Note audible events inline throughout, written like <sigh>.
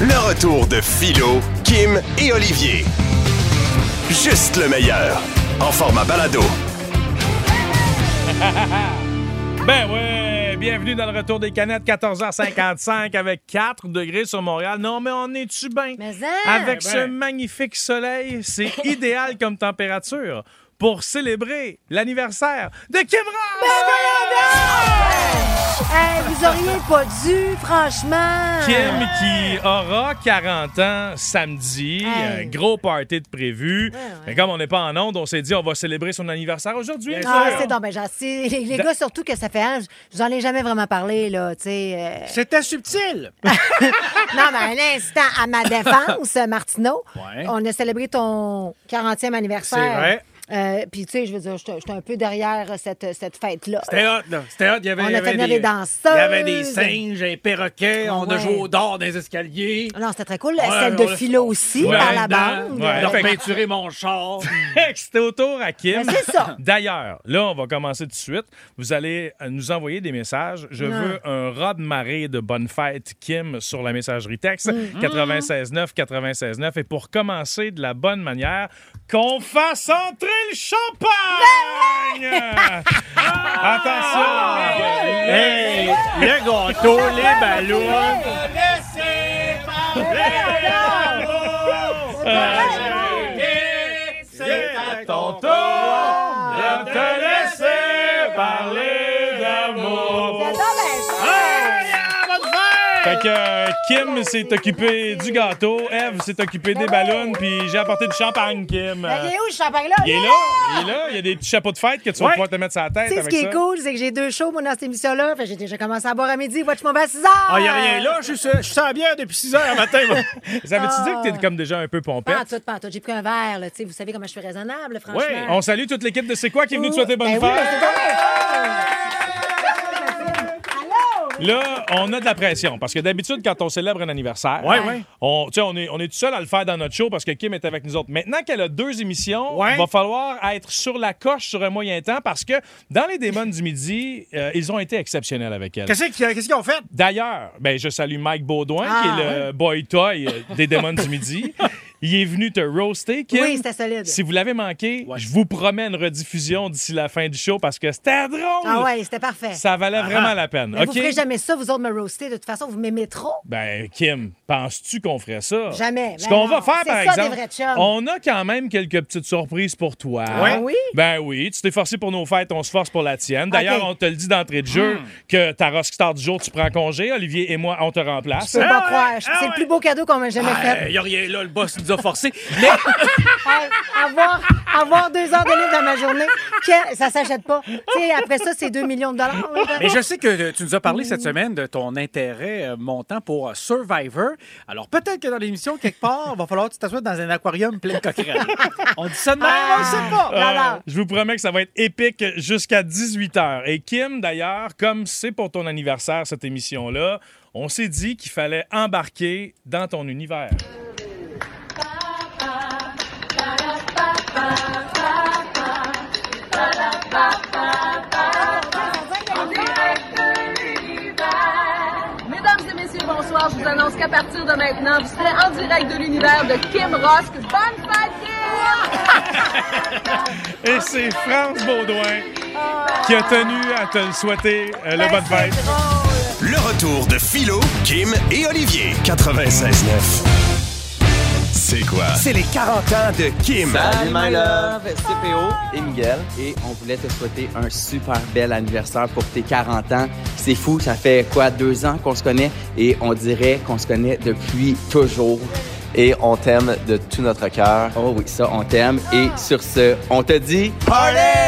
Le retour de Philo, Kim et Olivier. Juste le meilleur. En format balado. <laughs> Ben ouais, bienvenue dans le retour des canettes, 14h55 avec 4 degrés sur Montréal. Non, mais on est-tu bien? Mais hein? Avec ce magnifique soleil, c'est <laughs> idéal comme température pour célébrer l'anniversaire de Kim Ross! Hey, vous auriez pas dû, franchement. Kim qui aura 40 ans samedi, Hey. un gros party de prévu. ouais. Mais comme on n'est pas en onde, on s'est dit on va célébrer son anniversaire aujourd'hui. Ah, c'est donc ben. <laughs> Les, les gars, surtout que ça fait un, je vous en ai jamais vraiment parlé, là, tu sais. euh. C'était subtil. <laughs> Non, mais un instant, à ma défense, Martineau, Ouais. on a célébré ton 40e anniversaire. C'est vrai. Euh, Puis, tu sais, je veux dire, j'étais un peu derrière cette, cette fête-là. C'était hot, là. C'était hot. Il y avait, On a il y avait fait venir des, danseuses. Il y avait des singes, des perroquets. On a joué au dard dans les escaliers. Non, c'était très cool. Ouais, Celle de a- philo aussi, Ouais, par la bande. Ouais. Fait que- peinturer mon char. <laughs> C'était au tour à Kim. Ben, c'est ça. D'ailleurs, là, on va commencer tout de suite. Vous allez nous envoyer des messages. Je Non. veux un rat de marée de bonne fête, Kim, sur la messagerie texte Mm. 96.9, 96.9. Et pour commencer de la bonne manière, qu'on fasse entrer le champagne! Attention! hey, le gâteau, les ballons. C'est à ton tour Fait que euh, Kim s'est occupé du gâteau, Eve s'est occupée des ballons, puis j'ai apporté du champagne, Kim. Il est où, ce champagne-là? Il est là, il est là, il y a des petits chapeaux de fête que tu vas Ouais. pouvoir te mettre sur la tête Tu sais, ce avec qui ça. est cool, c'est que j'ai deux shows, moi, dans cette émission-là. Fait que j'ai déjà commencé à boire à midi. Watch mon bas à 6 heures. Ah, il n'y a rien là. Je suis je suis sans bière depuis 6 heures le matin. moi. <laughs> Ça veut-tu dire que Ah. t'es comme déjà un peu pompette? Pas en tout, pas en tout. J'ai pris un verre, là. Tu sais, vous savez comment je suis raisonnable, franchement. Ouais, On salue toute l'équipe de C'est quoi qui est venue te souhaiter bonne Ben oui, fête. ben c'est? Là, on a de la pression parce que d'habitude, quand on célèbre un anniversaire, Ouais, ouais. On, est, on est tout seul à le faire dans notre show parce que Kim est avec nous autres. Maintenant qu'elle a deux émissions, Ouais. il va falloir être sur la coche sur un moyen temps parce que dans les démons du midi, euh, ils ont été exceptionnels avec elle. Qu'est-ce qu'ils qu'est-ce qu'ils ont fait? D'ailleurs, ben, je salue Mike Baudouin, Ah, qui est le boy toy euh, des démons du midi. <laughs> Il est venu te roaster, Kim. Oui, c'était solide. Si vous l'avez manqué, Ouais. je vous promets une rediffusion d'ici la fin du show parce que c'était drôle. Ah ouais, c'était parfait. Ça valait vraiment la peine. Mais OK? Vous ferez jamais ça, vous autres me roaster. De toute façon, vous m'aimez trop. Ben, Kim, penses-tu qu'on ferait ça? Jamais. Ce Ben qu'on va faire, c'est par ça, exemple, des on a quand même quelques petites surprises pour toi. Ah oui? Ben oui, tu t'es forcé pour nos fêtes, on se force pour la tienne. D'ailleurs, on te le dit d'entrée de jeu que ta rockstar du jour, tu prends congé. Olivier et moi, on te remplace. Je peux Ah pas ouais, croire. ah C'est ouais. le plus beau cadeau qu'on m'a jamais fait. Il n'y a rien là, le boss nous a forcé. Mais <laughs> Hey, avoir, avoir deux heures de livre dans ma journée, que- ça s'achète pas. Après ça, c'est 2 millions de dollars. là. Mais je sais que tu nous as parlé cette semaine de ton intérêt euh, montant pour euh, Survivor. Alors peut-être que dans l'émission, quelque part, il va falloir que tu t'assoies dans un aquarium plein de coquerelles. On dit ça de même, on le sait pas. Non, non. Euh, je vous promets que ça va être épique jusqu'à 18h. Et Kim, d'ailleurs, comme c'est pour ton anniversaire, cette émission-là, on s'est dit qu'il fallait embarquer dans ton univers. Je vous annonce qu'à partir de maintenant, vous serez en direct de l'univers de Kim Rosk. Bonne fête, Kim! <laughs> Et c'est France Baudouin qui a tenu à te le souhaiter euh, le bonne fête. Le retour de Philo, Kim et Olivier. 96.9. C'est quoi? C'est les 40 ans de Kim. Salut my love, c'est PO et Miguel et on voulait te souhaiter un super bel anniversaire pour tes 40 ans. C'est fou, ça fait quoi deux ans qu'on se connaît? Et on dirait qu'on se connaît depuis toujours. et on t'aime de tout notre cœur. Oh oui, ça on t'aime et sur ce, on te dit Party!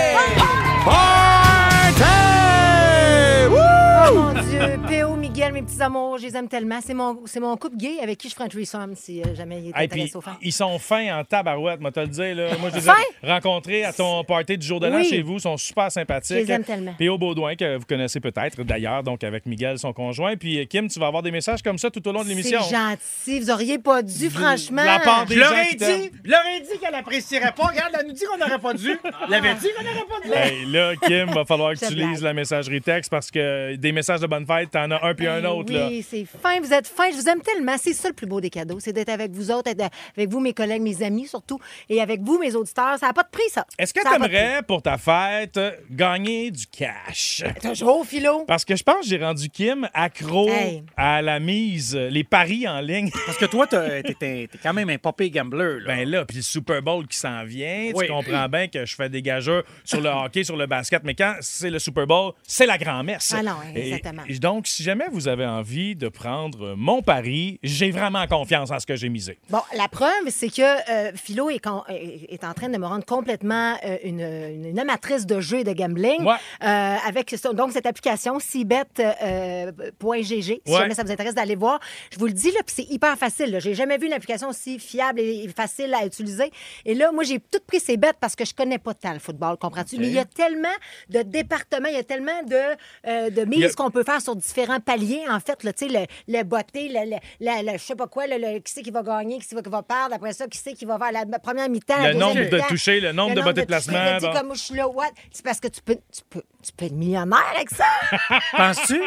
Petits amours, je les aime tellement. C'est mon, c'est mon couple gay avec qui je ferai un threesome si euh, jamais il est Hey, puis intéressé femmes. ils sont fins en tabarouette, moi te le dire. Là. Moi, je les ai Fins? rencontrés à ton party du jour de l'an Oui. chez vous. Ils sont super sympathiques. Je les aime tellement. P.O. Baudouin, que vous connaissez peut-être d'ailleurs, donc avec Miguel, son conjoint. Puis euh, Kim, tu vas avoir des messages comme ça tout au long de l'émission. C'est gentil, vous auriez pas dû, franchement. la part des Je leur ai dit, je leur ai dit qu'elle apprécierait pas. Regarde, elle nous dit qu'on n'aurait pas dû. Elle avait dit qu'on n'aurait pas dû. Hey, là, Kim, va falloir que Je tu blague. lises la messagerie texte parce que des messages de bonne fête, t'en as un puis un autre. Oui, c'est fin, vous êtes fin. Je vous aime tellement. C'est ça le plus beau des cadeaux. C'est d'être avec vous autres, être avec vous, mes collègues, mes amis surtout, et avec vous, mes auditeurs. Ça n'a pas de prix, ça. Est-ce que tu aimerais, pour ta fête, gagner du cash? Toujours, Philo. Parce que je pense que j'ai rendu Kim accro Hey. à la mise, les paris en ligne. <laughs> Parce que toi, t'as- t'es quand même un popé gambler. Là. Ben là, puis le Super Bowl qui s'en vient, Oui. tu comprends bien que je fais des gageurs sur le hockey, sur le basket, mais quand c'est le Super Bowl, c'est la grand-messe. Ah non, Et- exactement. et donc, si jamais vous avez envie de prendre mon pari, j'ai vraiment confiance en ce que j'ai misé. Bon, la preuve, c'est que euh, Philo est, con- est- est en train de me rendre complètement euh, une, amatrice de jeux et de gambling. Ouais. Euh, avec donc cette application cbet.gg. si Ouais. jamais ça vous intéresse d'aller voir. Je vous le dis, là, c'est hyper facile. J'ai jamais vu une application aussi fiable et facile à utiliser. Et là, moi, j'ai tout pris ces bêtes parce que je connais pas tant le football, comprends-tu? Mais il y a tellement de départements, il y a tellement de, de a- mises qu'on peut faire sur différents paliers, en fait. Là, tu sais, le, le botté, le, le, le- le- je sais pas quoi, le, qui c'est qui va gagner, qui c'est qui va perdre. Après ça, qui c'est qui va faire la première mi-temps, Le nombre de touchés, le nombre de bottées de placement, comme je suis là, what? C'est parce que tu peux, tu peux, tu peux être millionnaire avec ça? <laughs> Penses-tu?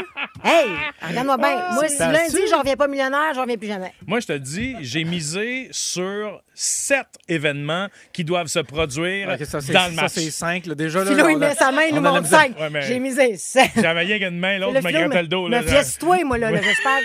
hey, regarde-moi bien. Ah, moi, si lundi, je reviens pas millionnaire, je reviens plus jamais. Moi, je te dis, j'ai misé sur sept événements qui doivent se produire Ok, ça, c'est dans le ça, match. c'est 5. Déjà, là, Philo, il a- met sa main, il nous montre misère. 5. Ouais, mais- J'ai misé 7. J'avais rien qu'une main, l'autre me grattait le dos. là. Me fiesse-toi, moi, là. là, J'espère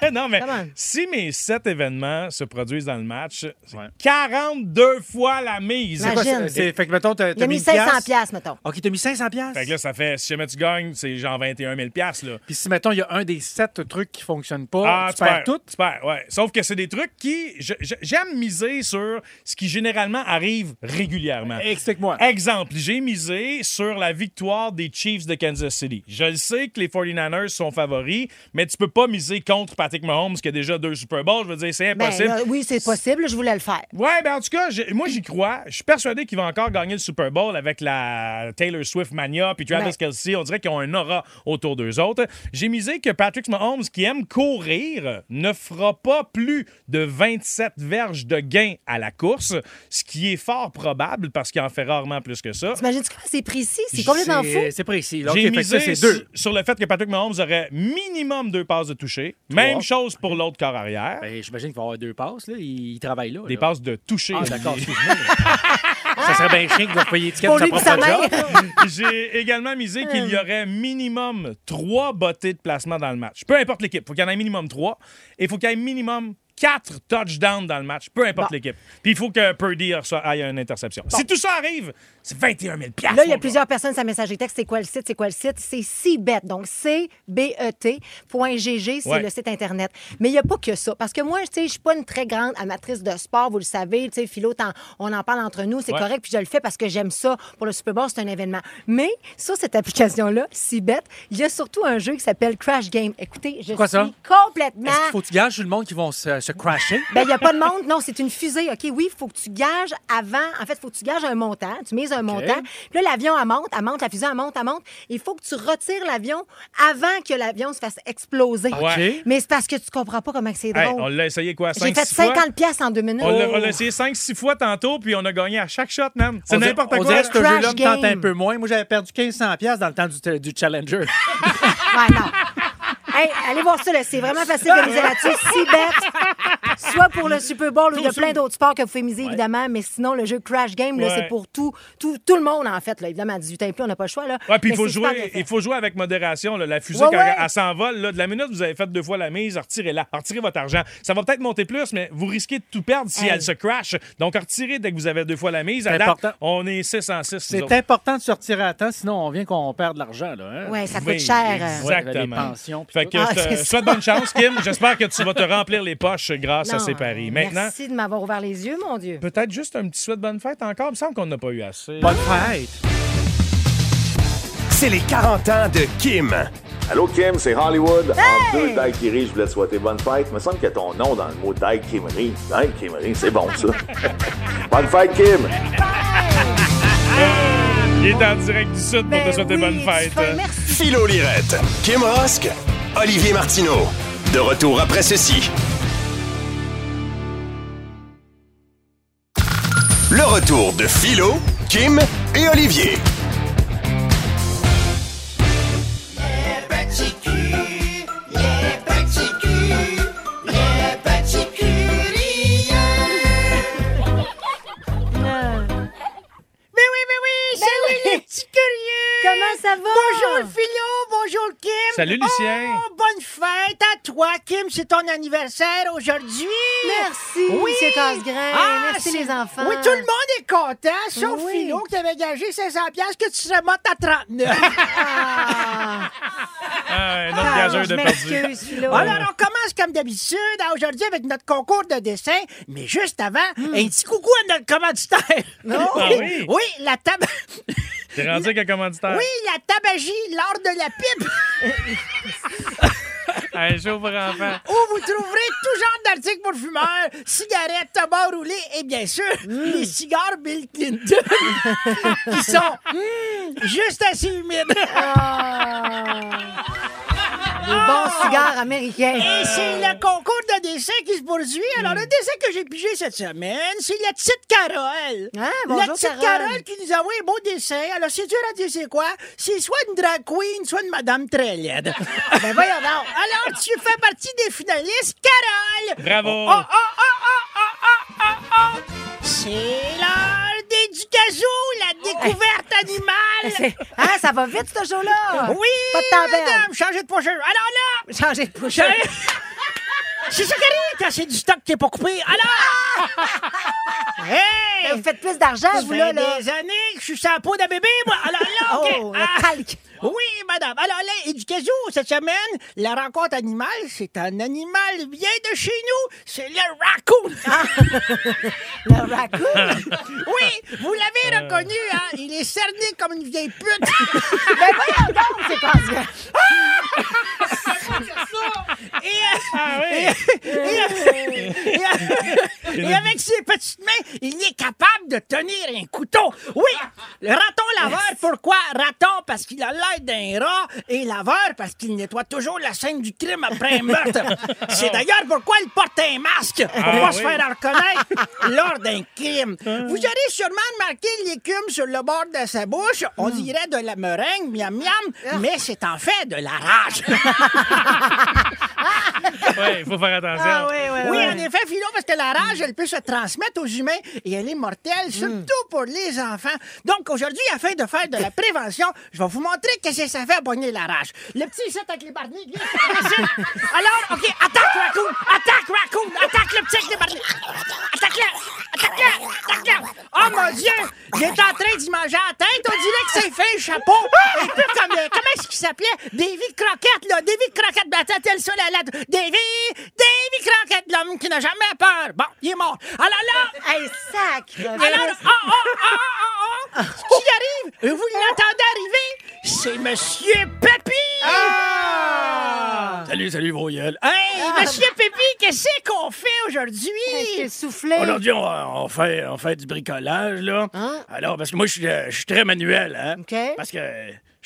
que. <laughs> non, mais si mes sept événements se produisent dans le match, Ouais. 42 fois la mise. C'est quoi, Imagine. c'est- c'est- Fait que, mettons, t'as mis une 500 piastre. piastres, mettons. OK, t'as mis 500 piastres? Ça fait, si jamais tu gagnes, c'est genre 21 000 piastres, là. Puis si, mettons, il y a un des sept trucs qui fonctionnent pas, Ah, tu perds tout. Tu perds, ouais. Sauf que c'est des trucs qui. J'aime miser sur ce qui généralement arrive régulièrement. Explique-moi. Exemple, j'ai misé sur la victoire des Chiefs de Kansas City. Je le sais que les 49ers sont favoris, mais tu peux pas miser contre Patrick Mahomes qui a déjà deux Super Bowls. Je veux dire, c'est Ben, impossible. là, oui, c'est possible. Je voulais le faire. Ouais, ben en tout cas, moi j'y crois. Je suis persuadé qu'il va encore gagner le Super Bowl avec la Taylor Swift mania puis Travis Ouais. Kelsey. On dirait qu'ils ont un aura autour d'eux autres. J'ai misé que Patrick Mahomes, qui aime courir, ne fera pas plus de 27 verges de gain à la course, ce qui est fort probable parce qu'il en fait rarement plus que ça. T'imagines-tu comment c'est précis? C'est complètement fou. C'est- C'est précis. J'ai que misé ça, c'est deux. sur, le fait que Patrick Mahomes aurait minimum deux passes de toucher. Même chose pour l'autre corps arrière. Ben, J'imagine qu'il va y avoir deux passes. Là. Il, il travaille là. Des là. passes de toucher. Ah, d'accord, excuse-moi. <laughs> ça serait bien chien qu'il doit payer l'étiquette Pour de sa propre. <laughs> J'ai également misé qu'il y aurait minimum trois bottées de placement dans le match. Peu importe l'équipe. faut qu'il y en ait minimum trois. Et il faut qu'il y ait minimum quatre touchdowns dans le match. Peu importe Bon. l'équipe. Puis il faut que Purdy aille une interception. Si tout ça arrive, c'est 21 000 Là, il y a plusieurs personnes, sa messagerie texte. C'est quoi le site? C'est quoi le site? C'est CBET. Donc, C-B-E-T.gg. C'est Ouais. le site Internet. Mais il n'y a pas que ça. Parce que moi, je suis pas une très grande amatrice de sport. Vous le savez. Tu sais, Philo, on en parle entre nous. C'est Ouais. correct. Puis je le fais parce que j'aime ça. Pour le Super Bowl, c'est un événement. Mais sur cette application-là, CBET, il y a surtout un jeu qui s'appelle Crash Game. Écoutez, je Quoi, suis ça? complètement... Est-ce qu'il faut que tu gages sur le monde qui vont se, se crasher? Ben, il n'y a pas de monde. Non, c'est une fusée. OK, oui, il faut que tu gages avant. En fait, il faut que tu gages un montant. Tu mises un montant. Puis là, l'avion, elle monte, elle monte, la fusée, elle monte, elle monte. Il faut que tu retires l'avion avant que l'avion se fasse exploser. Ouais. Mais c'est parce que tu comprends pas comment c'est Hey, drôle. on l'a essayé quoi? J'ai 5 fait 50 pièces en deux minutes. On l'a on l'a essayé 5-6 fois tantôt, puis on a gagné à chaque shot, man. C'est On n'importe On quoi. dirait que ce jeu-là me tente game. un peu moins. Moi, j'avais perdu 1500 piastres dans le temps du, du Challenger. <laughs> Ouais, non. Hey, allez voir ça, là. c'est vraiment facile de miser là-dessus. <laughs> Si bête, soit pour le Super Bowl ou il y a plein d'autres sports que vous pouvez miser, évidemment, mais sinon, le jeu Crash Game, là, Ouais. c'est pour tout, tout, tout le monde, en fait. Là. Évidemment, à 18 ans et plus, on n'a pas le choix. Là. Ouais, puis il Mais faut c'est super jouer, fait. il faut jouer avec modération. là. La fusée, Ouais, quand ouais. elle s'envole, là, de la minute vous avez fait deux fois la mise, retirez-la. Retirez votre argent. Ça va peut-être monter plus, mais vous risquez de tout perdre si Hey. elle se crash. Donc, retirez dès que vous avez deux fois la mise. À C'est date, important. on est 6 en 6. C'est important de sortir à temps, sinon on vient qu'on perde de l'argent. Là, hein? Ouais, ça coûte cher. euh. Ouais, Exactement. Les pensions. puis Fait tout. Que Ah, je te souhaite bonne chance, Kim. J'espère que tu vas te remplir les poches grâce à ces paris. Maintenant, Merci de m'avoir ouvert les yeux, mon Dieu. peut-être juste un petit souhait de bonne fête encore. Il me semble qu'on n'a pas eu assez. Bonne fête! C'est les 40 ans de Kim. Allô Kim, c'est Hollywood. En deux daiquiris, je voulais te souhaiter bonne fête. Il me semble qu'il y a ton nom dans le mot daiquimerie. Daiquimerie, c'est bon ça. <laughs> bonne fête Kim. Il est en direct du Sud pour te Ben souhaiter oui, bonne fête. Philo Lirette, Kim Rosk, Olivier Martineau. De retour après ceci. Le retour de Philo, Kim et Olivier. Salut, Lucien. Oh, bonne fête à toi, Kim. C'est ton anniversaire aujourd'hui. Merci, Oui. Monsieur Casgrain. Ah, Merci, c'est- les enfants. Oui, tout le monde est content, sauf Oui. Philo qui avait gagé 500 piastres que tu serais morte à 39. <laughs> <laughs> Ah, Ah, ah, gageur de perdu. Alors, on commence comme d'habitude aujourd'hui avec notre concours de dessin, mais juste avant, un petit coucou à notre commanditaire. <laughs> Ah oui? Oui, la table. <laughs> T'es rendu avec un commanditaire? Oui, la tabagie lors de la pipe, <laughs> Un show pour enfants. où vous trouverez tout genre d'articles pour fumeurs, cigarettes, tabac roulé et bien sûr, les cigares Bill Clinton qui sont hmm, juste assez humides. Des bons cigares américains. Et c'est le concours de dessin qui se poursuit. Alors, le dessin que j'ai pigé cette semaine, c'est la petite Carole. Ah, bonjour, la petite Carole. Carole. qui nous a envoyé un beau dessin. Alors, c'est dur à dire c'est quoi? C'est soit une drag queen, soit une madame très laide. <laughs> ben voyons donc. Alors, tu fais partie des finalistes, Carole. Bravo. Oh, oh, oh, oh, oh, oh, oh, oh. C'est l'heure des Ducazou, la découverte animale. <laughs> Ah, ça va vite, ce show-là? Oui, Pas de temps à perdre. madame, changez de pocheur. Alors là, Changer de poche. Changez- C'est ça qui arrive quand c'est du stock qui est pas coupé. Alors! <laughs> hey! Vous faites plus d'argent, Ça vous, fait là, là. des années que je suis la peau d'un bébé, moi. Alors là, <laughs> OK. Oh, le Ah. calque. Oui, madame. Alors là, éducation, cette semaine, la rencontre animale, c'est un animal bien de chez nous. C'est le raccoon. <laughs> Le raccoon? Oui, vous l'avez reconnu, hein? Il est cerné comme une vieille pute. Mais voyons donc, c'est euh, Ah oui. Et, et- et- et avec ses petites mains, il est capable de tenir un couteau. Oui, le raton laveur, pourquoi raton? Parce qu'il a l'air d'un rat et laveur parce qu'il nettoie toujours la scène du crime après un meurtre. C'est d'ailleurs pourquoi il porte un masque pour Ah pas se faire reconnaître lors d'un crime. Vous aurez sûrement remarqué l'écume sur le bord de sa bouche. On dirait de la meringue, miam miam, mais c'est en fait de la rage. <laughs> Oui, il faut faire attention. Ah, oui, oui, Oui, oui. en effet, Philo, parce que la rage, elle peut se transmettre aux humains et elle est mortelle, surtout pour les enfants. Donc, aujourd'hui, afin de faire de la prévention, je vais vous montrer qu'est-ce que ça fait à pogner la rage. Le petit set avec les barniques, viens ici. Alors, OK, attaque Raccoon! Attaque Raccoon! Attaque le petit avec les barniques! Attaque-le! Attaque-le! Attaque-le! Oh mon Dieu! Il est en train d'y manger la tête. On dirait que c'est fait un chapeau. Un peu comme, euh, comment qu'il s'appelait? Davy Croquette, là. Davy Croquette, ben, attends-elle ça, la lettre. Davy, Davy Croquette, l'homme qui n'a jamais peur. Bon, il est mort. Alors là, <laughs> Hey, sacre. alors, oh, oh, oh, oh, oh, Ce qui arrive, vous l'entendez arriver, c'est Monsieur Pépi! Salut, salut, vos. Hey, Monsieur Pépi, qu'est-ce qu'on fait aujourd'hui? T'es soufflé. Aujourd'hui, on, on fait, on fait du bricolage, là. Hein? Alors, parce que moi, je suis, euh, je suis très manuel, hein? OK. Parce que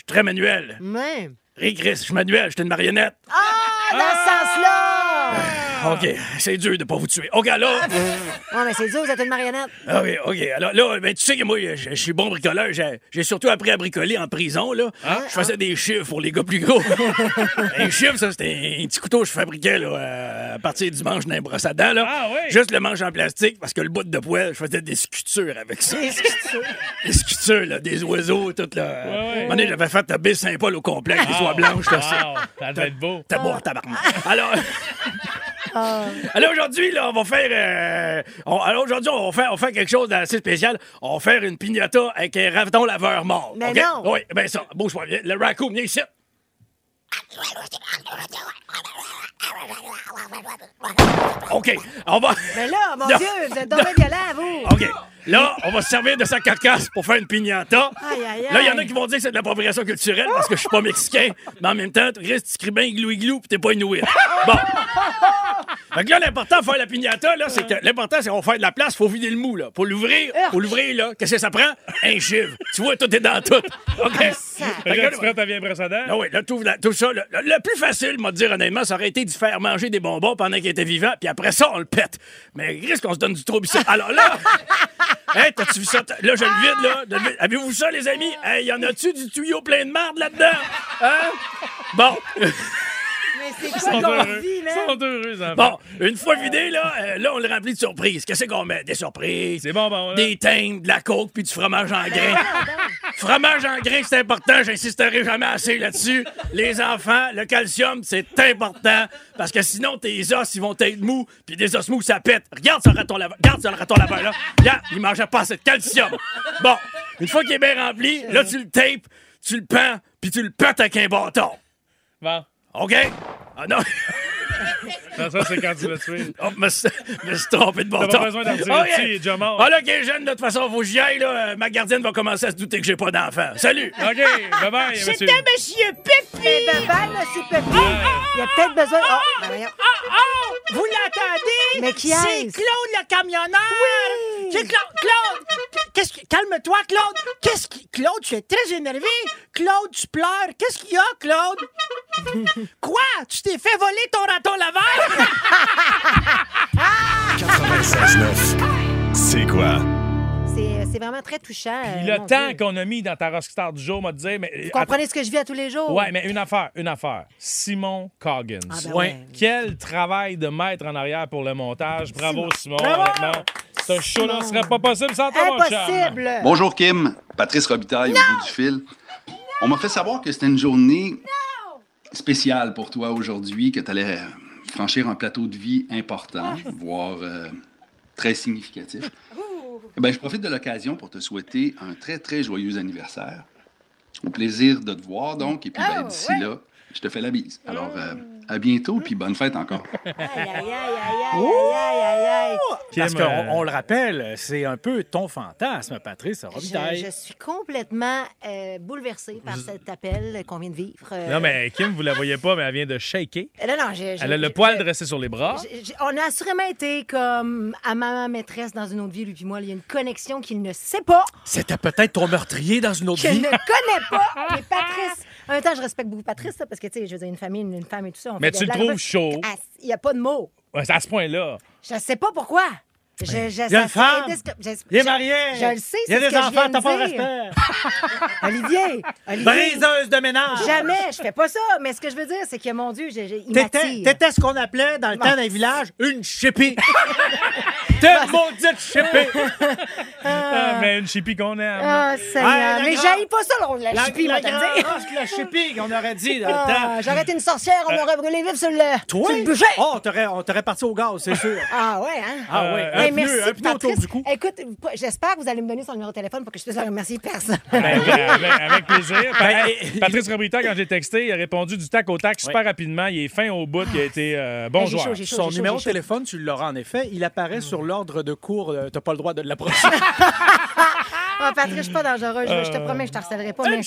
suis très manuel. Même. Rick, Chris, je suis manuel, je suis une marionnette. Ah, dans ce sens-là! OK, c'est dur de pas vous tuer. OK, alors... Ouais, mais c'est dur, vous êtes une marionnette. Ah oui, OK. Alors là, ben, tu sais que moi, je, je suis bon bricoleur. J'ai, j'ai surtout appris à bricoler en prison, là. Je faisais des chiffres pour les gars plus gros. <laughs> un chiffre, ça, c'était un petit couteau que je fabriquais, là, euh, à partir du manche d'un brosse à dents, là. Ah oui? Juste le manche en plastique, parce que le bout de poêle, je faisais des sculptures avec ça. Des sculptures? <laughs> là, des oiseaux, tout, là. un moment donné, j'avais fait la baie Saint-Paul au complet, avec des soies blanches, là. c'est- Wow, ça devait être beau. T'as beau, tabarnak. Alors. <laughs> Alors aujourd'hui, là, on va faire. euh, on- alors aujourd'hui, on va faire, on va faire quelque chose d'assez spécial. On va faire une pignata avec un raton laveur mort. Mais OK? non. Oui, ben ça, bouge-moi, viens. Le raccoon, viens ici. OK, on va. Mais là, mon Non. Dieu, vous êtes tombé violent, vous. OK. Là, on va se servir de sa carcasse pour faire une pignata. Aïe, aïe, aïe. Là, il y en a qui vont dire que c'est de l'appropriation culturelle parce que je suis pas mexicain. Mais en même temps, tu restes, tu cries bien igloo igloo pis t'es pas inuit. Bon. Fait que là, l'important de faire la pignata, là, c'est que l'important, c'est qu'on va faire de la place, faut vider le mou, là. Pour l'ouvrir, pour l'ouvrir, là, qu'est-ce que ça prend? Un chive. Tu vois, tout est dans tout. OK? Fait que Là, là, tu prends ta vieille brosse à dents? ah oui, là, tout, là, tout ça. Le plus facile, moi, de dire honnêtement, ça aurait été de faire manger des bonbons pendant qu'il était vivant, puis après ça, on le pète. Mais risque qu'on se donne du trouble ici. Alors là, hey, t'as-tu vu ça? Là, je le vide, là. Avez-vous vu ça, les amis? Hey, y en a-tu du tuyau plein de marde là-dedans? Hein? Bon. Mais c'est quoi qu'on heureux. Ils sont. Bon, une fois vidé, là, euh, là, on le remplit de surprises. Qu'est-ce qu'on met? Des surprises. C'est bonbon, là. Des teintes, de la coke, puis du fromage en grains. <laughs> fromage en grains, c'est important. J'insisterai jamais assez là-dessus. Les enfants, le calcium, c'est important. Parce que sinon, tes os, ils vont être mous. Puis des os mous, ça pète. Regarde ce raton laveur. Regarde ce raton laveur, là. Regarde, il mangeait pas assez de calcium. Bon, une fois qu'il est bien rempli, là, tu le tapes, tu le pends, puis tu le pètes avec un bâton. Bon. OK? Ah non. <laughs> Non, ça, c'est quand tu l'as tué. Oh, me suis me suis trompé de T'as bâton. pas besoin d'en dire il est déjà mort. Ah là, est jeune, de toute façon, faut que j'y aille, là. Euh, Ma gardienne va commencer à se douter que j'ai pas d'enfant. Salut! OK, bye-bye, monsieur. C'était Monsieur Pépi! Eh ben, bye, monsieur Pépi. Il y a peut-être besoin. Oh, ben. Oh, oh! Vous l'entendez? Mais qui C'est est-ce? Claude le camionneur! Oui! C'est Claude! Claude! Qu'est-ce que... Calme-toi, Claude! Qu'est-ce qui... Claude, tu es très énervé! Claude, tu pleures! Qu'est-ce qu'il y a, Claude? Quoi? Tu t'es fait voler ton raton laveur? 96.9. C'est quoi? C'est c'est vraiment très touchant. Puis euh, le temps Dieu. qu'on a mis dans ta rockstar du jour m'a dit, mais. Vous comprenez ce que je vis à tous les jours? Ouais, mais une affaire, une affaire. Simon Coggins. Ah, ben ouais. Quel travail de maître en arrière pour le montage. Bravo, Simon. Honnêtement. Ce show-là Simon. serait pas possible sans toi, mon chum. Impossible! Bonjour Kim, Patrice Robitaille au bout du fil. On m'a fait savoir que c'était une journée spéciale pour toi aujourd'hui, que tu allais franchir un plateau de vie important, voire euh, très significatif. Eh je profite de l'occasion pour te souhaiter un très, très joyeux anniversaire. Au plaisir de te voir, donc, et puis ben, d'ici là, je te fais la bise. Alors, euh, à bientôt, puis bonne fête encore. <laughs> Aïe, aïe, aïe, aïe, aïe, aïe, aïe, aïe. Parce qu'on euh, on le rappelle, c'est un peu ton fantasme, Patrice Robitaille. Je, je suis complètement euh, bouleversée par cet appel qu'on vient de vivre. Euh, Non, mais Kim, vous la voyez pas, mais elle vient de shaker. Non, non, j'ai- Elle a j'ai- le poil dressé sur les bras. j'ai- j'ai- On a assurément été comme à ma maîtresse dans une autre vie, lui puis moi. Il y a une connexion qu'il ne sait pas, C'était peut-être ton meurtrier dans une autre que je vie. ne connais pas. <laughs> Mais Patrice, en même temps, je respecte beaucoup Patrice, là, parce que, tu sais, je veux dire, une famille, une, une femme et tout ça. on Mais fait tu de le la- trouves chaud? Ah, Il n'y a pas de mots. Ouais, c'est à ce point-là. Je ne sais pas pourquoi. Je, je, Il y a une femme. Il est marié. Je le sais, Il y a ce des que je enfants, viens t'as de pas de dire. respect. <laughs> Olivier, Olivier. Briseuse de ménage. Jamais, je fais pas ça. Mais ce que je veux dire, c'est que, mon Dieu, j'ai- j'ai- il T'étais m'attire. t'étais ce qu'on appelait dans le temps d'un village une chippie. <laughs> T'es <laughs> maudite chippie. Ah, mais une chipie qu'on aime. Ah, Seigneur. Ah, la mais j'haïs pas ça, là, la, La, chipie, la te le grande race, la chippie qu'on aurait dit dans le Ah, temps. J'aurais été une sorcière, on m'aurait brûlé vif sur le, Toi? sur le bûcher. Oh, on t'aurait- on t'aurait parti au gaz, c'est sûr. Ah ouais, hein? Ah oui, un Hey, pneu, merci, un pneu autour Patrice. du cou. Écoute, j'espère que vous allez me donner son numéro de téléphone pour que je puisse remercier personne. Ben, avec, avec plaisir. Ben, Patrice Robitaille, quand j'ai texté, il a répondu du tac au tac super rapidement. Il est fin au bout. Il a été euh, bon Ben, joueur. chaud, j'ai chaud, Son numéro de téléphone, tu l'auras en effet. Il apparaît sur l'ordre de cours. euh, T'as pas le droit de l'approcher. <laughs> Ah, Patrice, je suis pas dangereux. Je, je te promets que je te harcèlerai pas. Mais... Une!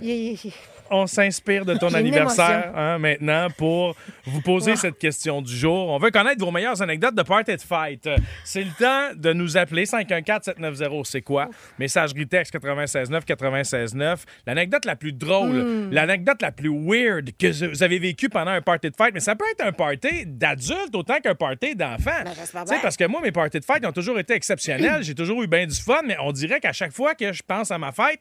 Il- il- On s'inspire de ton anniversaire hein, maintenant pour vous poser cette question du jour. On veut connaître vos meilleures anecdotes de party de fight. C'est le temps de nous appeler 514-790. C'est quoi? Messagerie texte 969 969. L'anecdote la plus drôle, Hmm. l'anecdote la plus weird que vous avez vécue pendant un party de fight, mais ça peut être un party d'adulte autant qu'un party d'enfant. Ben, parce que moi, mes parties de fête ont toujours été exceptionnels. <clears throat> J'ai toujours eu bien du fun, mais on dirait qu'à chaque fois que je pense à ma fête,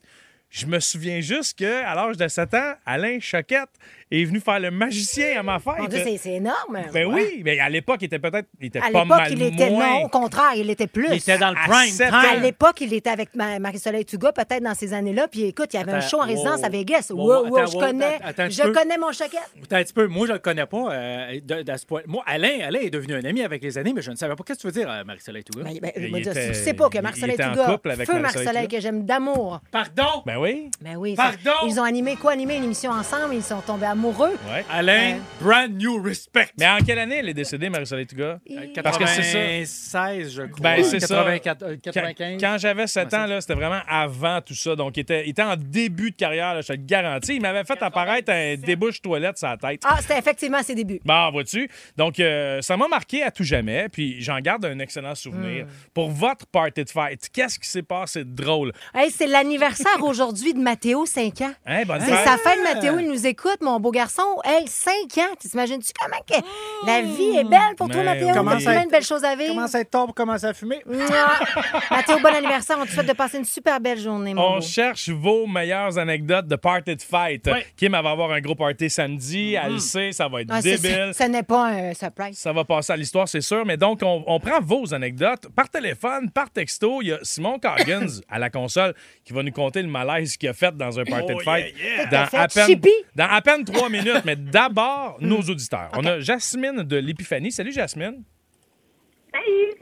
je me souviens juste que à l'âge de 7 ans, Alain Choquette est venu faire le magicien à ma fête. Mon Dieu, c'est- c'est énorme. Ben Ouais. oui, mais à l'époque, il était peut-être il était À pas l'époque, mal il était moins. non, au contraire, il était plus. Il était dans le À prime ans. À l'époque, il était avec Ma- Marie-Soleil Tuga, peut-être dans ces années-là. Puis écoute, il y avait un show en résidence wow. à Vegas. Wow, Wow, wow, attends, je wow, connais, attends, attends un je connais mon choquette. Attends un petit peu. Moi, je le connais pas euh, de, de ce point. Moi, Alain, Alain est devenu un ami avec les années, mais je ne savais pas. Qu'est-ce que tu veux dire, euh, Marie-Soleil Touga? Ben, ben, dire, était- si tu sais pas que il- Marie-Soleil avec feu Marie-Soleil que j'aime d'amour. Pardon? Ben oui. Ben oui. Pardon? Ils ont animé quoi? Animé une émission ensemble, ils sont tombés amoureux. Ouais. Alain, Euh, brand new respect. Mais en quelle année elle est décédée, Marie-Soleil Tuga? Il- Parce que c'est ça. 96, je crois. Ben, c'est ça. 84, euh, Quand, 95. quand j'avais 7 ans, là, c'était vraiment avant tout ça. Donc, il était, il était en début de carrière, là, je te le garantis. Il m'avait fait apparaître un débouche toilette sur la tête. Ah, c'était effectivement à ses débuts. Bon, vois-tu? Donc, euh, ça m'a marqué à tout jamais, puis j'en garde un excellent souvenir. Hmm. Pour votre party de fête, qu'est-ce qui s'est passé de drôle? Hey, c'est l'anniversaire <laughs> aujourd'hui de Mathéo, 5 ans. Hein, bonne C'est fête? sa fête, Mathéo. Il nous écoute, mon beau beau garçon. Hey, 5 ans. T'imagines-tu comment que la vie est belle pour toi, Mathéo? Commence à plein de belles choses à vivre. Commence à être tard pour commencer à fumer? <laughs> Mathéo, bon anniversaire. On te souhaite de passer une super belle journée, mon On beau. cherche vos meilleures anecdotes de party de fête. Kim elle va avoir un gros party samedi. Elle le sait, ça va être Ah, débile. Ce n'est pas un surprise. Ça va passer à l'histoire, c'est sûr. Mais donc, on, on prend vos anecdotes par téléphone, par texto. Il y a Simon Coggins <coughs> à la console qui va nous conter le malaise qu'il a fait dans un party de fête dans, à peine, dans à peine trois minutes. Mais d'abord, nos auditeurs. On a Jasmine de l'Épiphanie. Salut, Jasmine.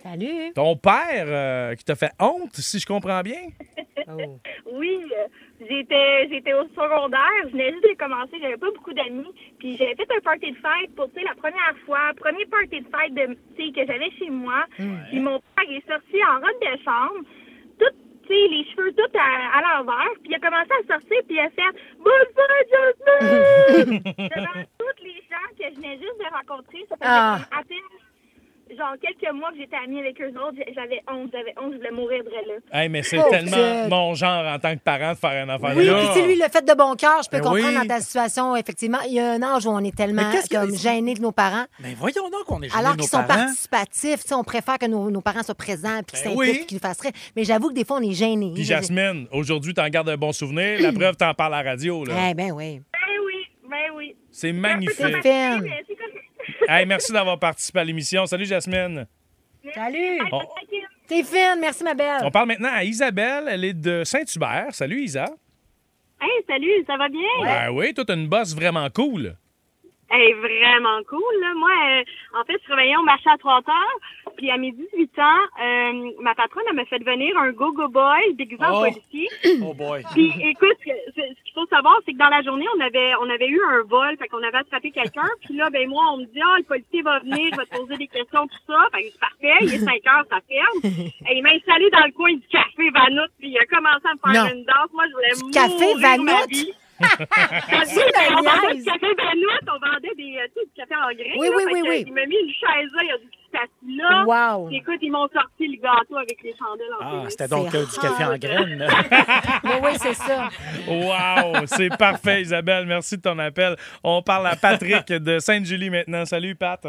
Salut. Ton père euh, qui t'a fait honte, si je comprends bien? Oh. Oui, euh, j'étais j'étais au secondaire, je venais juste de commencer, j'avais pas beaucoup d'amis, puis j'avais fait un party de fête pour tu sais la première fois, premier party de fête de tu sais que j'avais chez moi. Puis mon père est sorti en robe de chambre, tu sais les cheveux tout à, à l'envers, puis il a commencé à sortir puis il a fait bonne fête Jasmine <laughs> devant tous les gens que je venais juste de rencontrer, ça faisait Ah. comme à peine genre quelques mois que j'étais amie avec eux autres, j'avais honte, j'avais honte, je voulais mourir de là. Hey, mais c'est Oh, tellement mon genre en tant que parent de faire une affaire Oui, là. puis si lui le fait de bon cœur, je peux Ben comprendre oui. dans ta situation. Effectivement, il y a un âge où on est tellement comme gênés de nos parents. Mais voyons donc qu'on est gênés Alors de nos qu'ils sont parents. participatifs, tu sais, on préfère que nos, nos parents soient présents puis qu'ils Ben s'impliquent, oui. qu'ils nous fassent rire. Mais j'avoue que des fois, on est gênés. Puis Jasmine, aujourd'hui, t'en gardes un bon souvenir. La <clears throat> preuve, t'en parles à la radio. Là. Eh ben oui. Ben oui, ben oui. C'est magnifique. C'est Hey, merci d'avoir participé à l'émission. Salut, Jasmine. Salut. On, T'es fine. Merci, ma belle. on parle maintenant à Isabelle. Elle est de Saint-Hubert. Salut, Isa. Hey, salut, ça va bien? Ben oui, toi, t'as une bosse vraiment cool. Hey, vraiment cool, là. Moi, euh, en fait, je travaillais au marché à 3 heures, puis à mes 18 ans, euh, ma patronne, elle m'a fait venir un go-go boy déguisé en Oh. policier. Oh boy. Puis écoute, ce ce qu'il faut savoir, c'est que dans la journée, on avait on avait eu un vol, fait qu'on avait attrapé quelqu'un. <laughs> Puis là, ben moi, on me dit ah le policier va venir, je vais te poser des questions tout ça. Fait que c'est parfait, il est 5 heures, ça ferme. <laughs> Et il m'a installé dans le coin du café Vanout, puis il a commencé à me faire Non. une danse. Moi, je voulais Du mourir café ma Vanout? La vendait niaise. du café Vanout, on vendait des, euh, tu sais, du café en grains. Oui, là. oui, oui, que, oui. Il m'a mis une chaise là, il a dit que c'était assis là. Wow. Puis écoute, ils m'ont sorti le gâteau avec les chandelles en Ah, c'était donc euh, du café en graines. <laughs> Oui, oui, c'est ça. Wow, c'est parfait, Isabelle. Merci de ton appel. On parle à Patrick de Sainte-Julie maintenant. Salut, Pat.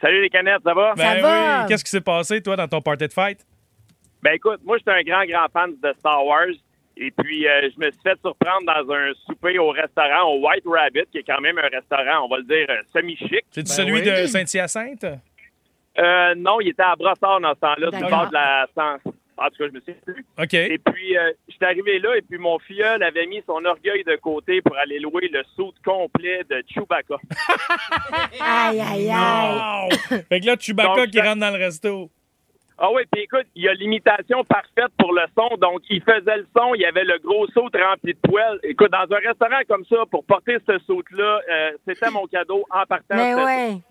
Salut les canettes, ça va? Ben va? oui. Qu'est-ce qui s'est passé, toi, dans ton party de fête? Ben écoute, moi j'étais un grand, grand fan de Star Wars. Et puis, euh, je me suis fait surprendre dans un souper au restaurant, au White Rabbit, qui est quand même un restaurant, on va le dire, euh, semi-chic. C'est-tu Ben celui oui. de Saint-Hyacinthe? Euh, non, il était à Brossard dans ce temps-là, du bord de la... En tout cas, je me suis plus. OK. Et puis, euh, j'étais arrivé là, et puis mon filleul avait mis son orgueil de côté pour aller louer le saut complet de Chewbacca. <laughs> Aïe, aïe, aïe. Wow! fait que là, Chewbacca Donc, qui rentre dans le resto. Ah oui, puis écoute, il y a l'imitation parfaite pour le son. Donc, il faisait le son, il y avait le gros saut rempli de poêle. Écoute, dans un restaurant comme ça, pour porter ce saut-là, euh, c'était mon cadeau en partant. Mais ouais. <laughs>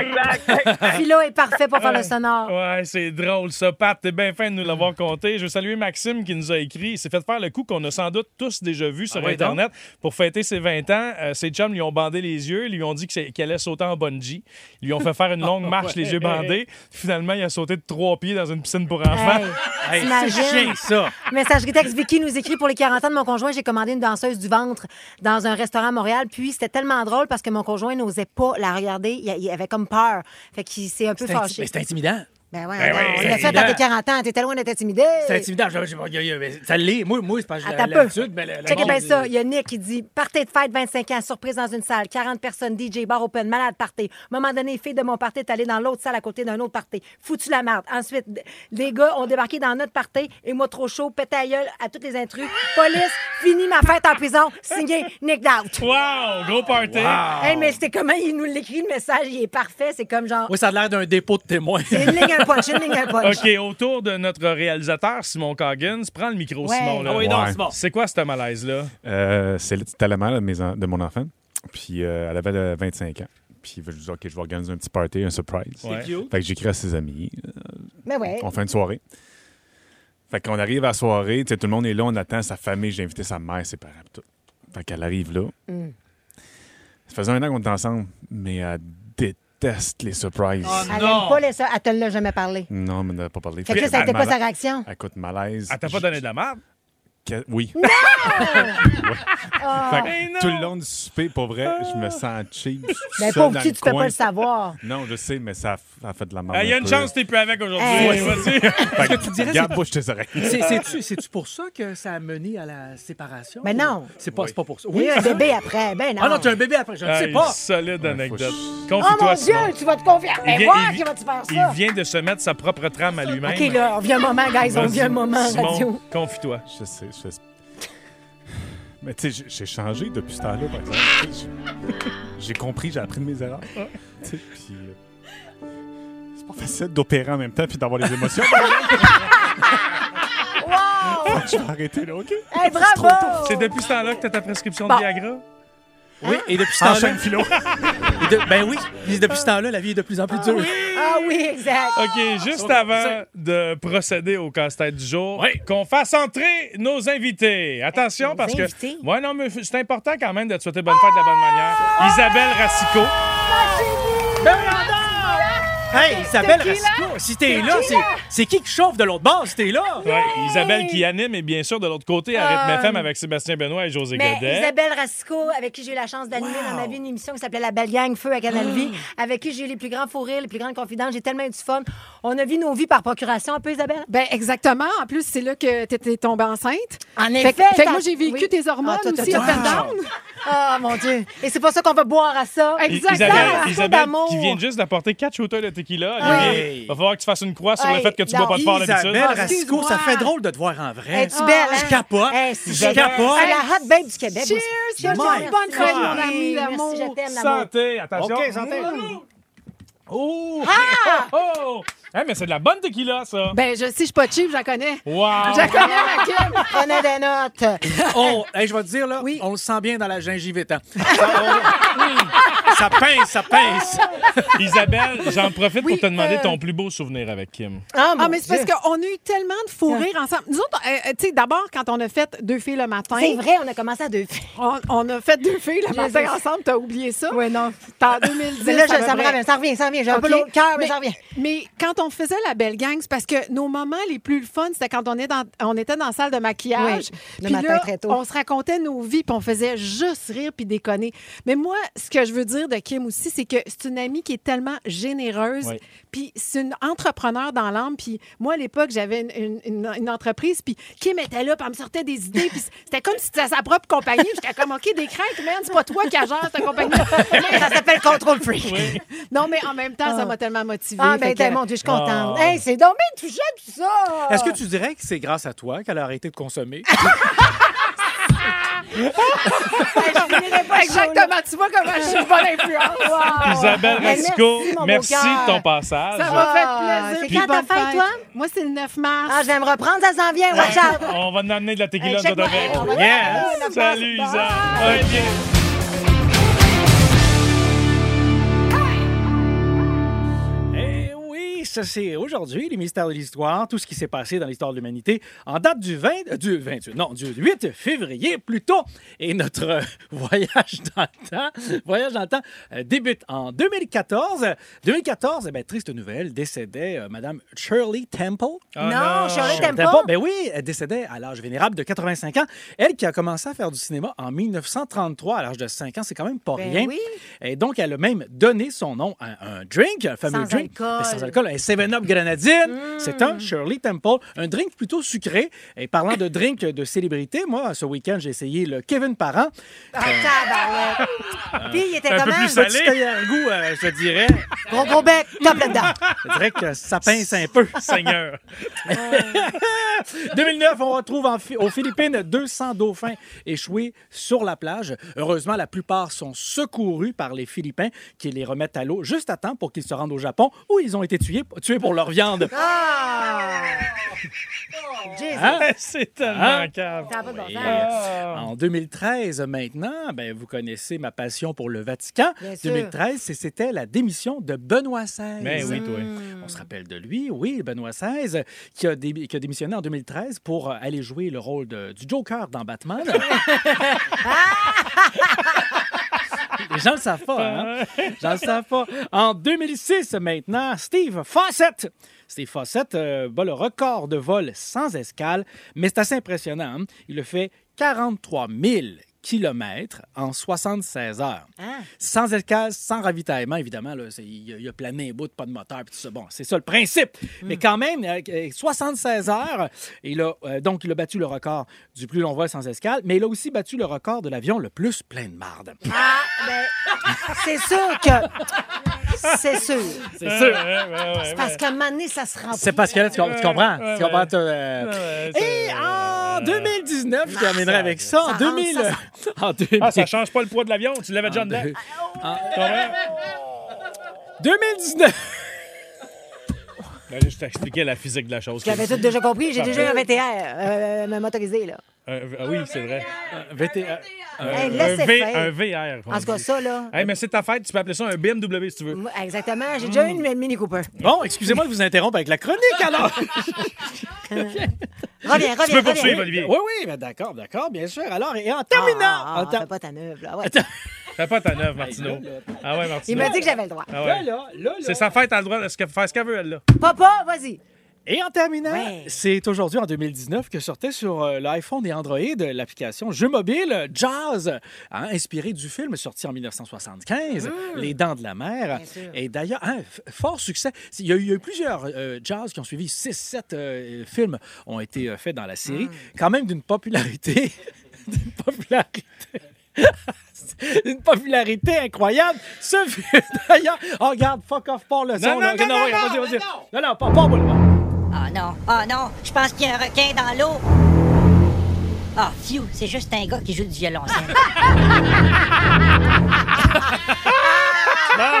Exact. <laughs> Philo est parfait pour faire le sonore. Ouais, c'est drôle ça. Pat, t'es bien fin de nous l'avoir conté. Je veux saluer Maxime qui nous a écrit. Il s'est fait faire le coup qu'on a sans doute tous déjà vu sur Ah Internet. Pour fêter ses 20 ans, euh, ses chums lui ont bandé les yeux, lui ont dit qu'elle allait sauter en bungee. Ils lui ont fait faire une longue <laughs> marche, les yeux bandés. Finalement, il a sauté de trois pieds dans une piscine pour enfants. Hey, c'est chien, ça. Messagerie texte Vicky nous écrit pour les 40 ans de mon conjoint, j'ai commandé une danseuse du ventre dans un restaurant à Montréal. Puis c'était tellement drôle parce que mon conjoint n'osait pas la regarder. Il, avait comme peur. Fait qu'il s'est un peu fâché. mais c'est intimidant. Ben ouais, Ben on l'a fait à intimidant. tes 40 ans. T'étais loin d'être intimidé. C'est intimidant. Je- je- je- je- mais ça l'est. Moi, moi c'est pas l'habitude, mais le- monde, bien ça. Il y a Nick qui dit Partez de fête, 25 ans, surprise dans une salle, 40 personnes, DJ, bar open, malade party. À un moment donné, fille de mon party est allée dans l'autre salle à côté d'un autre party. Foutu la merde. Ensuite, les gars ont débarqué dans notre party et moi trop chaud, pété à gueule à tous les intrus. Police, fini ma fête en prison, signé Nick Doubt. Wow! Gros party! Hey, mais c'était comment il nous l'écrit le message, il est parfait. C'est comme genre. Oui, ça a l'air d'un dépôt de témoins. C'est une ligne, un punch, une ligne, un punch. <laughs> OK, autour de notre réalisateur, Simon Coggins, prends le micro, Ouais. Simon. Là. Ah oui, non, Ouais. c'est quoi ce malaise-là? Euh, c'est- C'était la mère de, mes en- de mon enfant. Puis euh, elle avait euh, 25 ans. Puis je dis, OK, je vais organiser un petit party, un surprise. Ouais. cute. Fait que j'écris à ses amis. Mais ouais. On fait une soirée. Fait qu'on arrive à la soirée, tu sais, tout le monde est là, on attend sa famille, j'ai invité sa mère, ses parents, pis tout. Fait qu'elle arrive là. Mm. Ça faisait un an qu'on était ensemble, mais elle déteste les surprises. Elle aime pas les ça. Elle te l'a jamais parlé. Non, mais on n'a pas parlé. Fait que là, ça a été quoi sa réaction? Écoute, malaise. Elle t'a pas donné de la merde? Que- Oui. Non! <laughs> <laughs> Ah. Fait que tout le long du souper, pour vrai, je me sens cheap. Mais petit, le tu peux pas le savoir. <laughs> Non, je sais, mais ça a, ça a fait de la merde. Ah, Il y a un une peu. chance que t'es plus avec aujourd'hui. Hey. Ouais, vas-y. Fait que tu dirais, garde bouche tes oreilles. C'est- C'est-tu pour ça que ça a mené à la séparation? Mais non. C'est pas, pour ça. Il y a eu un bébé après. Ben non. Ah non, tu as un bébé après, je ne sais pas. Solide anecdote. Oh Confie-toi, mon Dieu, tu vas te confier. Il Mais vient- il- qui va-tu faire Il ça? vient de se mettre sa propre trame à lui-même. OK, là, on vit un moment, guys. On vit un moment Simon, radio. Confie-toi. Je sais, je. <sighs> Mais tu sais, j'ai- changé depuis ce temps-là, par exemple. J'ai- compris, j'ai appris de mes erreurs. Puis... euh, C'est pas facile d'opérer en même temps puis d'avoir les émotions. <laughs> Wow! je vais arrêter là, OK? Hey, bravo! C'est depuis ce temps-là que t'as ta prescription Bon. de Viagra? Oui, et depuis ce temps-là. Enchaîne, Philo. Et de- ben oui, puis depuis ce temps-là, la vie est de plus en plus dure. Ah oui, exact. OK, juste avant de procéder au casse-tête du jour, qu'on fasse entrer nos invités. Attention, Nos parce que. invités? Ouais, non, mais c'est important quand même de te souhaiter bonne fête de la bonne manière. Isabelle Racicot. Hey, Isabelle! Racicot, si t'es là, c'est- c'est qui qui chauffe de l'autre bord si t'es là? Ouais, Isabelle qui anime et bien sûr de l'autre côté à Rythme Euh, FM avec Sébastien Benoît et José Mais Godet. Isabelle Rasco, avec qui j'ai eu la chance d'animer dans ma vie une émission qui s'appelait La Belle Gang Feu à Canal Vie, avec qui j'ai eu les plus grands fous rires, les plus grandes confidences. J'ai tellement eu du fun. On a vu nos vies par procuration un peu, Isabelle? Ben exactement. En plus, c'est là que tu étais tombée enceinte. En Fait, effet. que- fait que t'as- moi, j'ai vécu oui. tes hormones Ah, aussi, down. Ah, mon Dieu. Et c'est pour ça qu'on va boire à ça. I- Isabelle, Isabelle qui vient juste d'apporter quatre shooters de tequila. Olivier, Hey. Va falloir que tu fasses une croix sur le fait que tu bois pas de fort d'habitude. Isabelle Racicot, excuse-moi. ça fait drôle de te voir en vrai. Es-tu belle, hein? Je capote. Je capote. C'est la hot babe du Québec. Cheers! Cheers, Bonne fête, mon ami je t'aime, l'amour. Santé, attention. OK, santé. Oh! Ah! <laughs> Oh! oh! Hey, mais c'est de la bonne tequila, ça. Ben, je sais, je suis pas cheap, je la connais. Wow! Je la connais, ma Kim. <laughs> Prenez des notes. On, hey, je vais te dire, là, on le sent bien dans la gingive étant. <laughs> Ça, pince, ça pince. <laughs> Isabelle, j'en profite Oui, pour te demander euh, ton plus beau souvenir avec Kim. Ah, Ah, mais c'est parce qu'on a eu tellement de fou rire ensemble. Nous autres, euh, euh, tu sais, d'abord, quand on a fait deux filles le matin. C'est vrai, on a commencé à deux filles. On, on a fait deux filles le Je matin ensemble, t'as oublié ça? Oui, non. C'était en 2010. Mais là, à je- peu ça me près. revient, ça revient, ça revient. J'ai un peu OK. l'autre cœur, mais Mais- ça revient. Mais quand on faisait la belle gang, c'est parce que nos moments les plus fun, c'était quand on, est dans, on était dans la salle de maquillage. Oui, le Puis matin là, très tôt. on se racontait nos vies, puis on faisait juste rire puis déconner. Mais moi, ce que je veux dire de Kim aussi, c'est que c'est une amie qui est tellement généreuse, Oui. puis c'est une entrepreneur dans l'âme. Puis moi, à l'époque, j'avais une, une- une- une entreprise, puis Kim était là, puis elle me sortait des idées, puis c'était comme si c'était sa propre compagnie. J'étais comme, OK, des craintes, man, c'est pas toi qui gère cette compagnie. <laughs> Ça s'appelle Control Freak. Non, mais en même temps, ça m'a tellement motivée. Ah, ben, que- mon Dieu, je suis contente. Ah. Hey, c'est donc bien touchant, tout ça. Est-ce que tu dirais que c'est grâce à toi qu'elle a arrêté de consommer? <laughs> Exactement, tu vois comment je suis une bonne influence. Isabelle Mais Racicot, merci, de ton passage. Ça m'a fait Ah, plaisir. c'est quand ta fête, toi? Moi, c'est le 9 mars. Ah, je vais me reprendre, ça s'en vient. Watch out. On va en amener de la tequila, nous va- Yes! Salut, Bye. Isa. OK. Ça c'est aujourd'hui, les mystères de l'histoire, tout ce qui s'est passé dans l'histoire de l'humanité en date du 20, euh, du 28, non, du 8 février plutôt. Et notre <laughs> voyage dans le temps, voyage dans le temps euh, débute en 2014. 2014, eh ben, triste nouvelle, décédait euh, Madame Shirley Temple. Ah non, Shirley Temple? Ben oui, elle décédait à l'âge vénérable de 85 ans. Elle qui a commencé à faire du cinéma en 1933 à l'âge de 5 ans, c'est quand même pas Ben rien. oui. Et donc, elle a même donné son nom à un drink, un fameux Sans drink. alcool. Ben, sans alcool, 7-Up grenadine. C'est un Shirley Temple, un drink plutôt sucré. Et parlant de drink de célébrité, moi, ce week-end, j'ai essayé le Kevin Parent. Ah, tabarouette. Puis, il était Un peu comment? plus salé. Petit goût, euh, je te dirais. Gros, gros bec, top là-dedans. Je dirais que ça pince un peu. <laughs> Seigneur. 2009, on retrouve en aux Philippines 200 dauphins échoués sur la plage. Heureusement, la plupart sont secourus par les Philippins qui les remettent à l'eau juste à temps pour qu'ils se rendent au Japon où ils ont été tués, tués pour leur viande. Ah! <laughs> Hein? C'est tellement Hein? cave. Ça Oui. Ah. En 2013, maintenant, ben, vous connaissez ma passion pour le Vatican. Bien sûr. 2013, c'est- c'était la démission de Benoît XVI. Mais oui, toi. On se rappelle de lui, oui, Benoît XVI, qui a, dé- qui a démissionné en 2013 pour aller jouer le rôle de- du Joker dans Batman. <laughs> <laughs> Les gens le savent pas, hein? Les gens ne le savent pas. En 2006, maintenant, Steve Fawcett. Steve Fossett euh, bat le record de vol sans escale, mais c'est assez impressionnant. hein? Il le fait 43 000 kilomètres en 76 heures. Ah. Sans escale, sans ravitaillement, évidemment. Il y, a- plané un bout, pas de moteur, puis tout ça. Bon, c'est ça le principe. Mais quand même, euh, euh, 76 heures, il a, euh, donc il a battu le record du plus long vol sans escale, mais il a aussi battu le record de l'avion le plus plein de marde. Ah, ben, c'est sûr que. C'est sûr. C'est sûr. C'est parce qu'à un moment donné, ça se rend C'est parce que là, tu, com- tu comprends? Ouais, tu comprends euh, Ouais, Et en 2019, je terminerai avec ça. En Ça 2000... <laughs> rentre, en 2000... Ah, ça change pas le poids de l'avion. Tu l'avais déjà dedans. en- Tu comprends? 2019... Ben, je t'expliquais la physique de la chose. J'avais tout déjà compris. J'ai déjà eu un VTR euh, motorisé, là. Euh, ah oui, c'est vrai. VTR. Hey, un, V- un VR. En tout cas, ça, là. Hey, mais c'est ta fête, tu peux appeler ça un BMW si tu veux. Exactement. J'ai déjà eu une Mini Cooper. Bon, excusez-moi de vous interrompre avec la chronique, alors. Reviens, <laughs> reviens, Tu peux reviens. poursuivre, Olivier. Oui, oui, ben d'accord, d'accord, bien sûr. Alors, et en terminant... Ah, en ter- fais pas ta neuve, là. Ouais. Fais pas ta neuve, Martino. Ah ouais, Martino. Il m'a dit que j'avais le droit. Ah ouais. Là, là, là, là. C'est sa fête, elle a le droit de faire ce qu'elle veut, elle, là. Papa, vas-y. Et en terminant, Ouais. c'est aujourd'hui, en 2019, que sortait sur euh, l'iPhone et Android euh, l'application Jeu mobile Jazz, hein, inspiré du film sorti en 1975, Les Dents de la Mer. Bien sûr. Et d'ailleurs, hein, fort succès. Il y a eu, il y a eu plusieurs euh, Jazz qui ont suivi. 6-7 films ont été euh, faits dans la série. Quand même d'une popularité. <laughs> d'une popularité. <laughs> Une popularité incroyable. Ce film, <laughs> d'ailleurs. Oh, regarde, fuck off, pas le son. Non, là. non, non, oui, non, vas-y, non, vas-y. non. Non, non, pas, pas, Ah non, ah non, je pense qu'il y a un requin dans l'eau. Ah, phew, c'est juste un gars qui joue du violoncelle. <laughs> Ah,